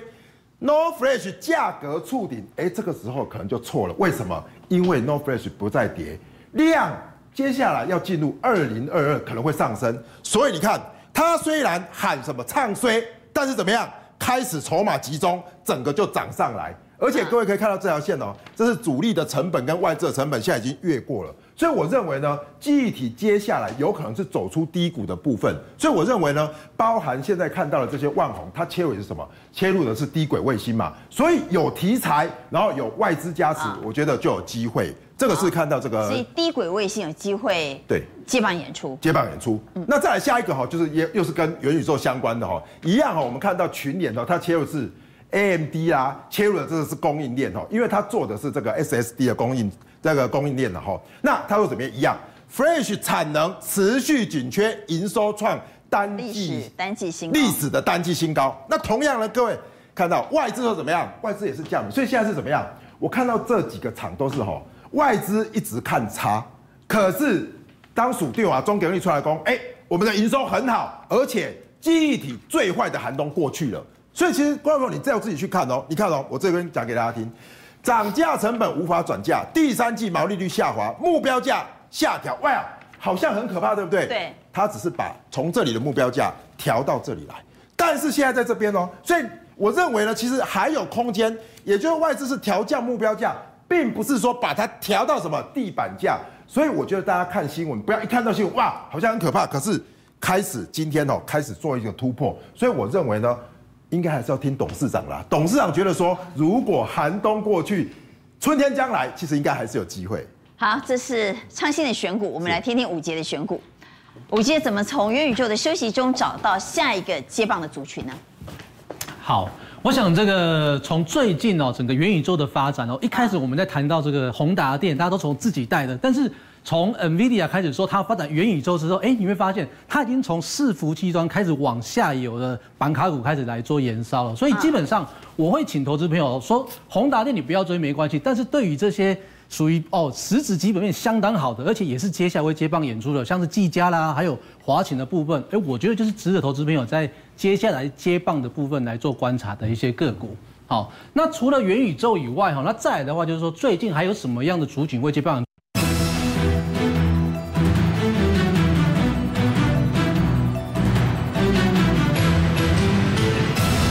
，No Flash 价格触顶，哎，这个时候可能就错了。为什么？因为 No Flash 不再跌，量。接下来要进入二零二二，可能会上升，所以你看，它虽然喊什么唱衰，但是怎么样，开始筹码集中，整个就涨上来。而且各位可以看到这条线哦，这是主力的成本跟外资的成本，现在已经越过了。所以我认为呢，记忆体接下来有可能是走出低谷的部分。所以我认为呢，包含现在看到的这些万红，它切入的是什么？切入的是低轨卫星嘛。所以有题材，然后有外资加持，我觉得就有机会。这个是看到这个，所以低轨卫星有机会对接棒演出，接棒演出。那再来下一个哈，就是也又是跟元宇宙相关的哈，一样哈，我们看到群联的它切入是。AMD 啦，切入的这个是供应链哈，因为它做的是这个 SSD 的供应，这个供应链的哈。那它又怎么样？一样，Flash 产能持续紧缺，营收创单季单季新历史的单季新高。那同样呢，各位看到外资又怎么样？外资也是降，所以现在是怎么样？我看到这几个厂都是哈，外资一直看差，可是当属电啊中给力出来攻，哎，我们的营收很好，而且记忆体最坏的寒冬过去了。所以其实观众朋友，你再要自己去看哦。你看哦，我这边讲给大家听，涨价成本无法转嫁，第三季毛利率下滑，目标价下调，哇，好像很可怕，对不对？对。他只是把从这里的目标价调到这里来，但是现在在这边哦，所以我认为呢，其实还有空间，也就是外资是调降目标价，并不是说把它调到什么地板价。所以我觉得大家看新闻，不要一看到新闻哇，好像很可怕，可是开始今天哦，开始做一个突破，所以我认为呢。应该还是要听董事长啦。董事长觉得说，如果寒冬过去，春天将来，其实应该还是有机会。好，这是创新的选股，我们来听听五杰的选股。五杰怎么从元宇宙的休息中找到下一个接棒的族群呢？好，我想这个从最近哦，整个元宇宙的发展哦，一开始我们在谈到这个宏达电，大家都从自己带的，但是。从 NVIDIA 开始说它发展元宇宙之后，哎，你会发现它已经从伺服器端开始往下游的板卡股开始来做延烧了。所以基本上我会请投资朋友说，宏达电你不要追没关系，但是对于这些属于哦实质基本面相当好的，而且也是接下来会接棒演出的，像是技嘉啦，还有华擎的部分，哎，我觉得就是值得投资朋友在接下来接棒的部分来做观察的一些个股。好，那除了元宇宙以外哈，那再来的话就是说最近还有什么样的主景会接棒？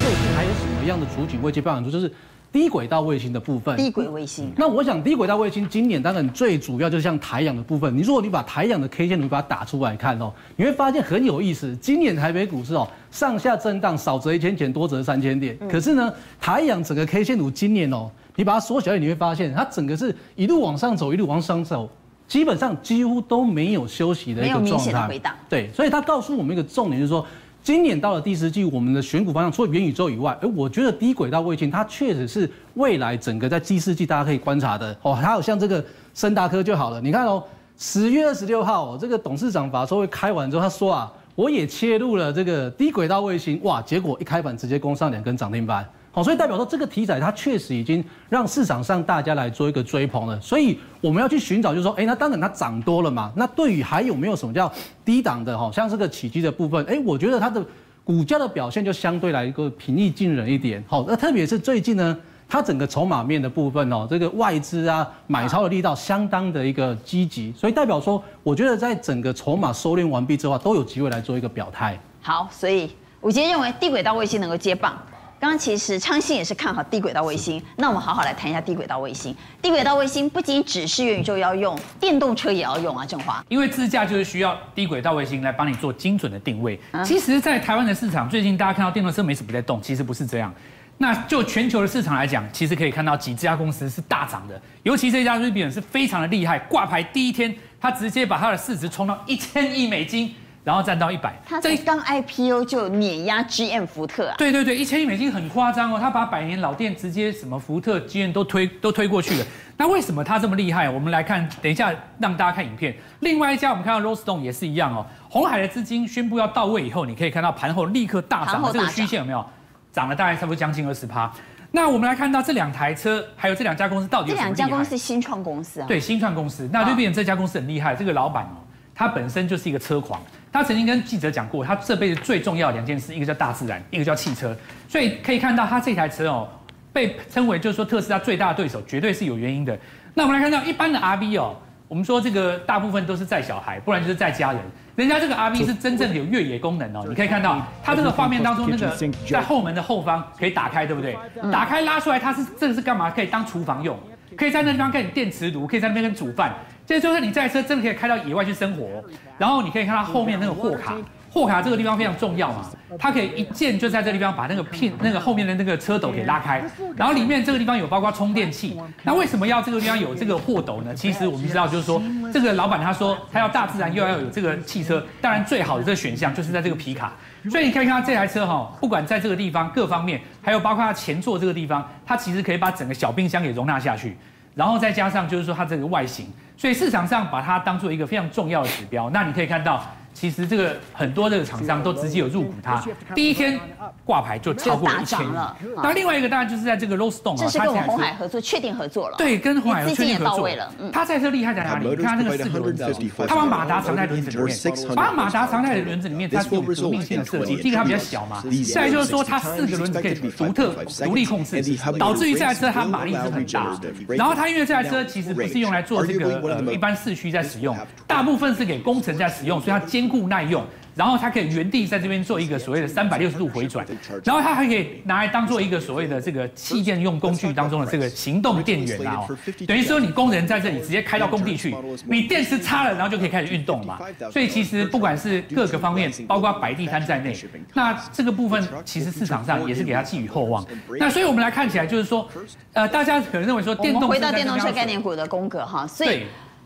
最近还有什么样的主景位接棒演出就是低轨道卫星的部分。低轨卫星。那我想低轨道卫星今年当然最主要就是像台阳的部分。你如果你把台阳的 K 线图把它打出来看哦，你会发现很有意思。今年台北股市哦上下震荡，少则一千点，多则三千点。可是呢，台阳整个 K 线图今年哦，你把它缩小一点，你会发现它整个是一路往上走，一路往上走，基本上几乎都没有休息的一个状态。对，所以它告诉我们一个重点，就是说。今年到了第十季，我们的选股方向除了元宇宙以外，哎，我觉得低轨道卫星它确实是未来整个在第四季大家可以观察的哦。还有像这个升达科就好了，你看哦，十月二十六号，这个董事长法说会开完之后，他说啊，我也切入了这个低轨道卫星，哇，结果一开盘直接攻上两根涨停板。好，所以代表说这个题材它确实已经让市场上大家来做一个追捧了。所以我们要去寻找，就是说，哎，那当然它涨多了嘛。那对于还有没有什么叫低档的？哈，像这个起居的部分，哎，我觉得它的股价的表现就相对来一个平易近人一点。好，那特别是最近呢，它整个筹码面的部分哦，这个外资啊买超的力道相当的一个积极，所以代表说，我觉得在整个筹码收敛完毕之后，都有机会来做一个表态。好，所以我今天认为地轨道卫星能够接棒。刚刚其实昌兴也是看好低轨道卫星，那我们好好来谈一下低轨道卫星。低轨道卫星不仅只是元宇宙要用，电动车也要用啊，正华。因为自驾就是需要低轨道卫星来帮你做精准的定位。其实，在台湾的市场，最近大家看到电动车没什么在动，其实不是这样。那就全球的市场来讲，其实可以看到几家公司是大涨的，尤其这家 Rivian 是非常的厉害，挂牌第一天，它直接把它的市值冲到一千亿美金。然后站到一百，他这刚 IPO 就碾压 GM 福特啊！对对对，一千亿美金很夸张哦，他把百年老店直接什么福特、GM 都推都推过去了。那为什么他这么厉害？我们来看，等一下让大家看影片。另外一家我们看到 Roadstone 也是一样哦，红海的资金宣布要到位以后，你可以看到盘后立刻大涨，这个虚线有没有？涨了大概差不多将近二十趴。那我们来看到这两台车，还有这两家公司到底有什么？这两家公司新创公司啊？对，新创公司。那 Rivian 这家公司很厉害，这个老板哦，他本身就是一个车狂。他曾经跟记者讲过，他这辈子最重要的两件事，一个叫大自然，一个叫汽车。所以可以看到，他这台车哦，被称为就是说特斯拉最大的对手，绝对是有原因的。那我们来看到一般的 RV 哦，我们说这个大部分都是载小孩，不然就是载家人。人家这个 RV 是真正的有越野功能哦，你可以看到它这个画面当中那个在后门的后方可以打开，对不对？打开拉出来，它是这个是干嘛？可以当厨房用，可以在那地方跟你电磁炉，可以在那边跟煮饭。这就是你这台车真的可以开到野外去生活，然后你可以看到后面那个货卡，货卡这个地方非常重要嘛，它可以一键就在这个地方把那个片那个后面的那个车斗给拉开，然后里面这个地方有包括充电器。那为什么要这个地方有这个货斗呢？其实我们知道就是说，这个老板他说他要大自然又要有这个汽车，当然最好的这个选项就是在这个皮卡。所以你可以看到这台车哈，不管在这个地方各方面，还有包括它前座这个地方，它其实可以把整个小冰箱给容纳下去，然后再加上就是说它这个外形。所以市场上把它当做一个非常重要的指标，那你可以看到。其实这个很多的厂商都直接有入股它，第一天挂牌就超过一千了。那另外一个当然就是在这个 Rose Stone 啊，这是跟红海合作，确定合作了。对，跟红海确定合作了。它在这厉害在哪里？你看它那个四个轮子，它把马达藏在轮子里面，把马达藏在轮子里面，它是有革命性的设计。第一个它比较小嘛，再来就是说它四个轮子可以独特独立控制，导致于这台车它马力是很大。然后它因为这台车其实不是用来做这个呃一般市区在使用，大部分是给工程在使用，所以它坚固耐用，然后它可以原地在这边做一个所谓的三百六十度回转，然后它还可以拿来当做一个所谓的这个气垫用工具当中的这个行动电源啊，等于说你工人在这里直接开到工地去，你电池插了，然后就可以开始运动嘛。所以其实不管是各个方面，包括摆地摊在内，那这个部分其实市场上也是给它寄予厚望。那所以我们来看起来就是说，呃，大家可能认为说电动车回到电动车概念股的风格哈，所以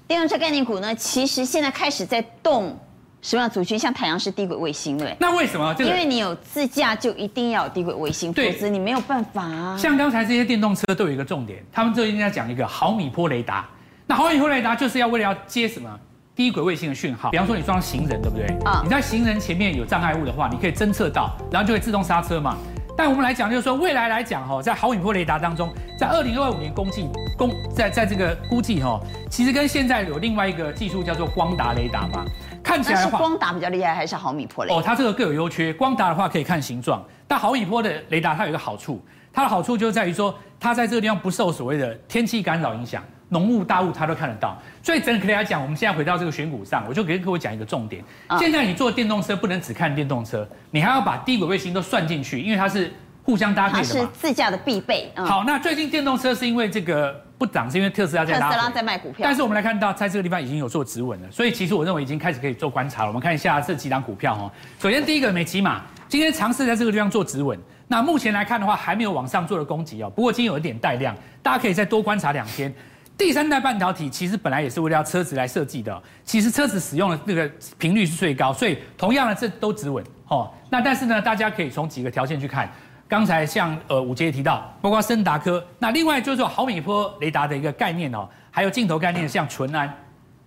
电动车概念股呢，其实现在开始在动。什么样族群？像太阳是低轨卫星，对。那为什么？因为你有自驾，就一定要有低轨卫星，对否则你没有办法啊。像刚才这些电动车都有一个重点，他们最近在讲一个毫米波雷达。那毫米波雷达就是要为了要接什么低轨卫星的讯号。比方说你装行人，对不对？啊。你在行人前面有障碍物的话，你可以侦测到，然后就会自动刹车嘛。但我们来讲，就是说未来来讲哈，在毫米波雷达当中，在二零二五年估计，公在在这个估计哈，其实跟现在有另外一个技术叫做光达雷达嘛。看起来，是光达比较厉害，还是毫米波雷达？哦，它这个各有优缺。光达的话可以看形状，但毫米波的雷达它有一个好处，它的好处就在于说，它在这个地方不受所谓的天气干扰影响，浓雾大雾它都看得到。所以整体来讲，我们现在回到这个选股上，我就给各位讲一个重点。现在你做电动车不能只看电动车，你还要把低轨卫星都算进去，因为它是互相搭配的嘛。它是自驾的必备。好，那最近电动车是因为这个。不涨是因为特斯拉在拉，特斯拉在卖股票。但是我们来看到，在这个地方已经有做止稳了，所以其实我认为已经开始可以做观察了。我们看一下这几档股票哈。首先第一个美琪玛，今天尝试在这个地方做止稳。那目前来看的话，还没有往上做的攻击哦。不过今天有一点带量，大家可以再多观察两天。第三代半导体其实本来也是为了车子来设计的，其实车子使用的那个频率是最高，所以同样的这都止稳哦。那但是呢，大家可以从几个条件去看，刚才像呃武杰提到，包括森达科，那另外就是说毫米波雷达的一个概念哦，还有镜头概念像淳安，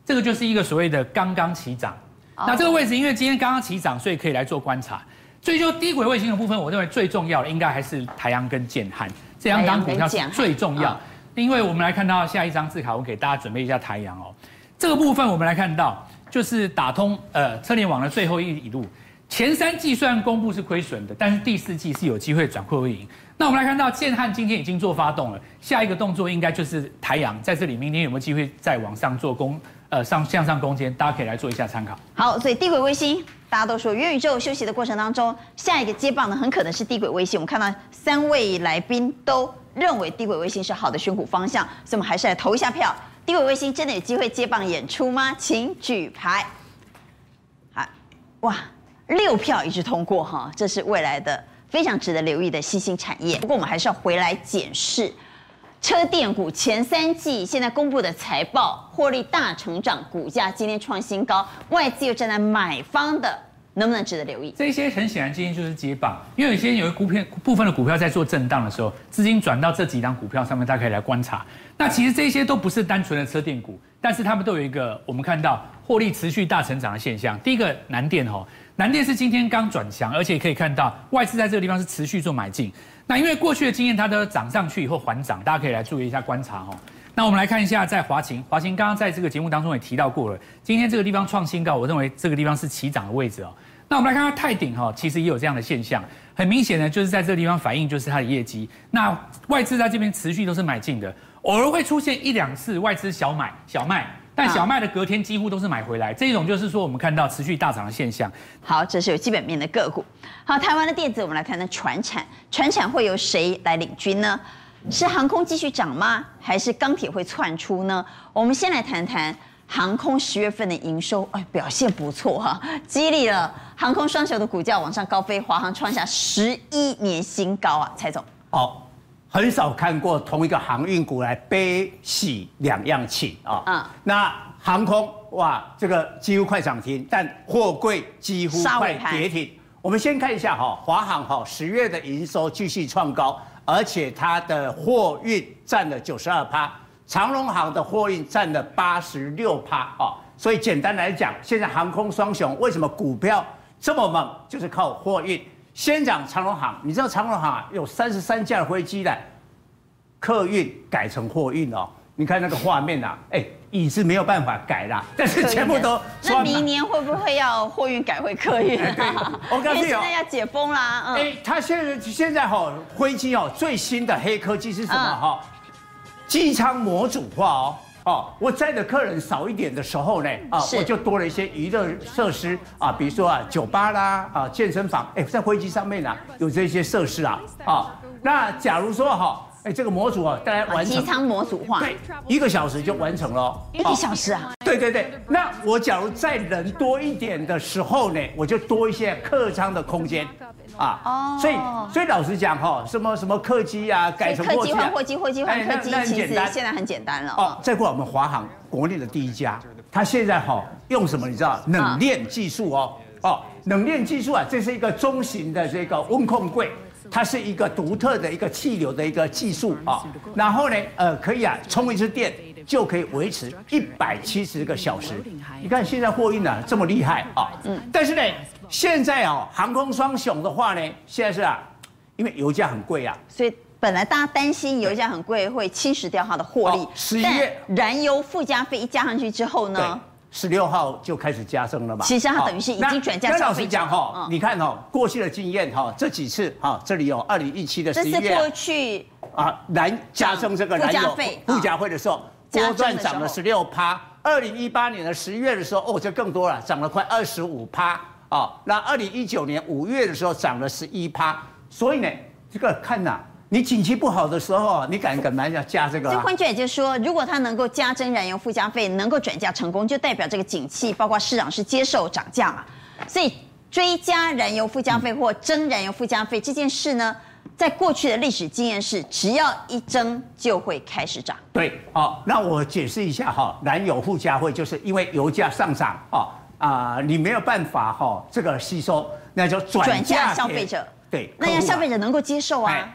这个就是一个所谓的刚刚起涨。那这个位置因为今天刚刚起涨，所以可以来做观察。所以就低轨卫星的部分，我认为最重要的应该还是台阳跟建汉这两档股票最重要。因为我们来看到下一张字卡，我给大家准备一下台阳哦。这个部分我们来看到，就是打通呃车联网的最后一一路。前三季虽然公布是亏损的，但是第四季是有机会转亏为盈。那我们来看到建汉今天已经做发动了，下一个动作应该就是台阳在这里，明天有没有机会再往上做攻？呃，上向上攻坚，大家可以来做一下参考。好，所以低轨卫星，大家都说元宇宙休息的过程当中，下一个接棒呢，很可能是低轨卫星。我们看到三位来宾都认为低轨卫星是好的选股方向，所以我们还是来投一下票。低轨卫星真的有机会接棒演出吗？请举牌。好，哇，六票一致通过哈，这是未来的非常值得留意的新兴产业。不过我们还是要回来检视。车电股前三季现在公布的财报获利大成长，股价今天创新高，外资又站在买方的，能不能值得留意？这些很显然今天就是接棒，因为有些有一股片部分的股票在做震荡的时候，资金转到这几档股票上面，大家可以来观察。那其实这些都不是单纯的车电股，但是他们都有一个我们看到获利持续大成长的现象。第一个南电哈，南电是今天刚转强，而且可以看到外资在这个地方是持续做买进。那因为过去的经验，它都涨上去以后缓涨，大家可以来注意一下观察哦。那我们来看一下，在华擎，华擎刚刚在这个节目当中也提到过了，今天这个地方创新高，我认为这个地方是起涨的位置哦。那我们来看看泰鼎哈，其实也有这样的现象，很明显的就是在这个地方反映就是它的业绩。那外资在这边持续都是买进的，偶尔会出现一两次外资小买小卖。但小麦的隔天几乎都是买回来，这一种就是说我们看到持续大涨的现象。好，这是有基本面的个股。好，台湾的电子，我们来谈谈船产，船产会由谁来领军呢？是航空继续涨吗？还是钢铁会窜出呢？我们先来谈谈航空十月份的营收，哎，表现不错哈，激励了航空双雄的股价往上高飞，华航创下十一年新高啊，蔡总。哦。很少看过同一个航运股来悲喜两样情啊！嗯，那航空哇，这个几乎快涨停，但货柜几乎快跌停。我们先看一下哈，华航哈十月的营收继续创高，而且它的货运占了九十二趴，长荣航的货运占了八十六趴啊。所以简单来讲，现在航空双雄为什么股票这么猛，就是靠货运。先讲长荣航，你知道长荣航啊有三十三架的飞机的客运改成货运哦。你看那个画面啊，哎，椅子没有办法改啦，但是全部都。那明年会不会要货运改回客运？对，*laughs* 我告诉你哦，现在要解封啦。嗯。哎，他现在现在哈飞机哦最新的黑科技是什么哈？机舱模组化哦。哦，我在的客人少一点的时候呢，啊，我就多了一些娱乐设施啊，比如说啊，酒吧啦，啊，健身房，哎，在飞机上面呢有这些设施啊，啊，那假如说哈，哎，这个模组啊，大家完成机舱模组化，对，一个小时就完成了，一个小时啊，对对对，那我假如载人多一点的时候呢，我就多一些客舱的空间。啊，哦，所以所以老实讲哈，什么什么客机啊，改成货机换货机，货机换客机，其实现在很简单了。哦，再过来我们华航国内的第一家，它现在哈用什么？你知道？冷链技术哦，哦，冷链技术啊，这是一个中型的这个温控柜，它是一个独特的一个气流的一个技术啊。然后呢，呃，可以啊，充一次电就可以维持一百七十个小时。你看现在货运啊这么厉害啊，嗯，但是呢。现在哦，航空双雄的话呢，现在是啊，因为油价很贵啊，所以本来大家担心油价很贵会侵蚀掉它的获利。十一月燃油附加费一加上去之后呢，十六号就开始加升了嘛。其实它等于是已经转嫁消费者。老实讲哈，你看哈，过去的经验哈，这几次哈，这里有二零一七的十一月。这是过去啊，燃加升这个燃油附加费的时候，波段涨了十六趴。二零一八年的十一月的时候，哦，这更多了，涨了快二十五趴。哦，那二零一九年五月的时候涨了十一趴，所以呢，这个看呐，你景气不好的时候，你敢敢买要加这个？这换句话就是说，如果它能够加征燃油附加费，能够转嫁成功，就代表这个景气，包括市场是接受涨价嘛。所以追加燃油附加费或征燃油附加费这件事呢，在过去的历史经验是，只要一增就会开始涨。对，哦，那我解释一下哈，燃油附加费就是因为油价上涨，哦啊，你没有办法哈，这个吸收，那就转嫁消费者。对，那要消费者能够接受啊，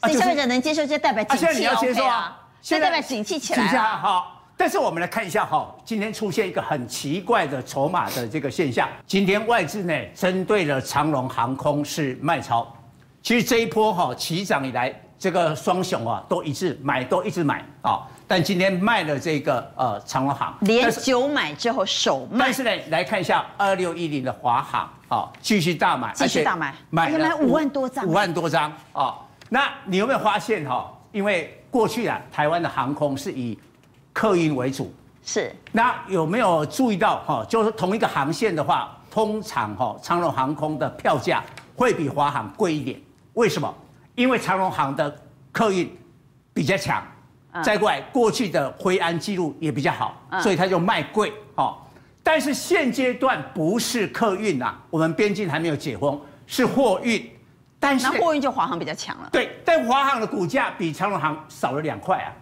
所以消费者能接受就代表景气 OK 啊，现在代表景气起来了。好，但是我们来看一下哈，今天出现一个很奇怪的筹码的这个现象，今天外资呢针对了长龙航空是卖超。其实这一波哈起涨以来，这个双雄啊都一致买，都一直买啊。但今天卖了这个呃长荣航，连九买之后首卖。但是呢，来看一下二六一零的华航啊，继续大买，继续大买，买了五万多张，五万多张啊。那你有没有发现哈？因为过去啊，台湾的航空是以客运为主，是。那有没有注意到哈？就是同一个航线的话，通常哈长荣航空的票价会比华航贵一点。为什么？因为长荣航的客运比较强，再过来过去的灰安记录也比较好，所以它就卖贵哦。但是现阶段不是客运呐，我们边境还没有解封，是货运。但是那货运就华航比较强了。对，但华航的股价比长荣航少了两块啊。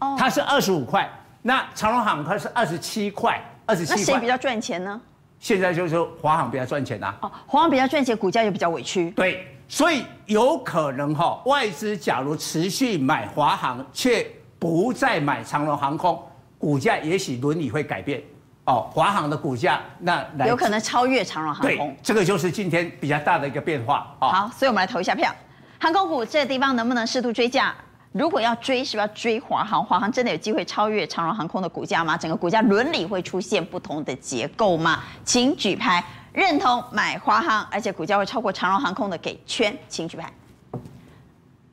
哦，它是二十五块，那长荣航它是二十七块，二十七块。那谁比较赚钱呢？现在就是说华航比较赚钱呐。哦，华航比较赚钱，股价又比较委屈。对。所以有可能哈，外资假如持续买华航，却不再买长荣航空，股价也许伦理会改变哦。华航的股价那有可能超越长荣航空，这个就是今天比较大的一个变化。好，所以我们来投一下票，航空股这个地方能不能适度追价？如果要追，是不是要追华航？华航真的有机会超越长荣航空的股价吗？整个股价伦理会出现不同的结构吗？请举牌。认同买华航，而且股价会超过长荣航空的给圈，请举牌。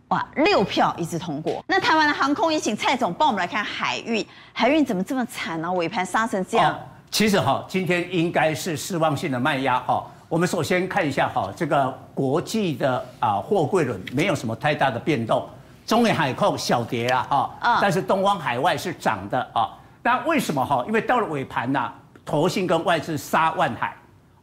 哇，六票一致通过。那台湾的航空也请蔡总帮我们来看海运，海运怎么这么惨呢？尾盘杀成这样。哦、其实哈，今天应该是失望性的卖压哈。我们首先看一下哈，这个国际的啊货柜轮没有什么太大的变动，中远海控小跌啊哈，嗯、但是东方海外是涨的啊。那为什么哈？因为到了尾盘呐，投信跟外资杀万海。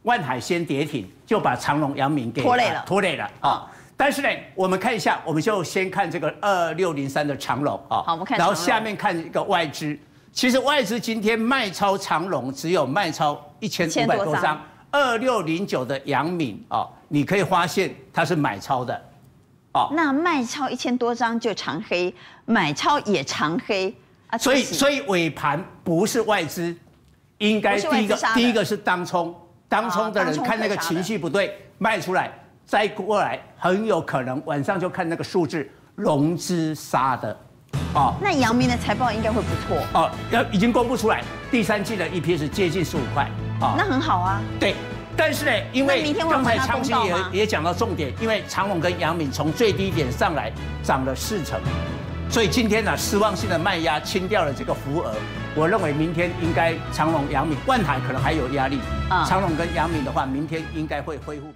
万海先跌停，就把长隆、阳明给拖累了，拖累了啊！哦、但是呢，我们看一下，我们就先看这个二六零三的长龙啊。好，我们看。然后下面看一个外资，其实外资今天卖超长龙只有卖超一千五百多张，二六零九的杨敏啊，你可以发现它是买超的，哦。那卖超一千多张就长黑，买超也长黑啊。所以，所以尾盘不是外资，应该第一个第一个是当冲。当冲的人看那个情绪不对，卖出来，再过来很有可能晚上就看那个数字融资杀的，哦，那阳明的财报应该会不错哦，要已经公布出来，第三季的 EPS 接近十五块，啊，那很好啊。对，但是呢，因为刚才昌兴也也讲到重点，因为长荣跟杨明从最低点上来涨了四成，所以今天呢失望性的卖压清掉了这个浮额。我认为明天应该长荣、阳明、万海可能还有压力。啊，长荣跟杨明的话，明天应该会恢复。